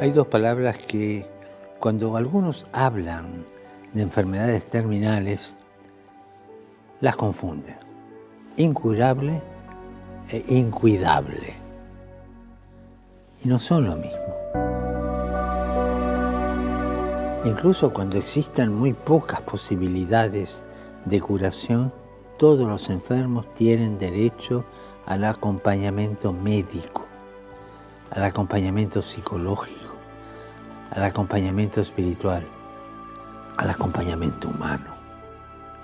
Hay dos palabras que cuando algunos hablan de enfermedades terminales, las confunden. Incurable e incuidable. Y no son lo mismo. Incluso cuando existan muy pocas posibilidades de curación, todos los enfermos tienen derecho al acompañamiento médico, al acompañamiento psicológico, al acompañamiento espiritual, al acompañamiento humano.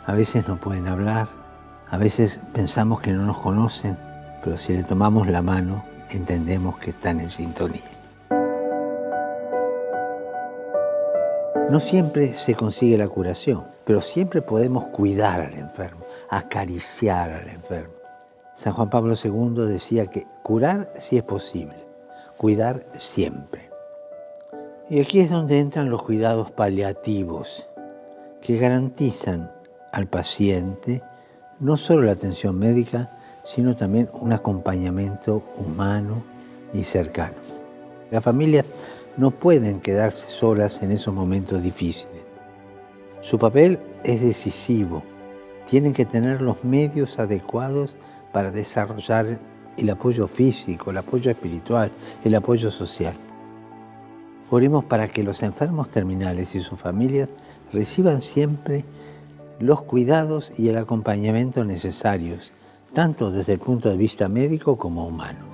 A veces no pueden hablar, a veces pensamos que no nos conocen, pero si le tomamos la mano, entendemos que están en sintonía. No siempre se consigue la curación, pero siempre podemos cuidar al enfermo, acariciar al enfermo. San Juan Pablo II decía que curar sí es posible, cuidar siempre. Y aquí es donde entran los cuidados paliativos, que garantizan al paciente no solo la atención médica, sino también un acompañamiento humano y cercano. Las familias no pueden quedarse solas en esos momentos difíciles. Su papel es decisivo. Tienen que tener los medios adecuados para desarrollar el apoyo físico, el apoyo espiritual, el apoyo social. Oremos para que los enfermos terminales y sus familias reciban siempre los cuidados y el acompañamiento necesarios tanto desde el punto de vista médico como humano.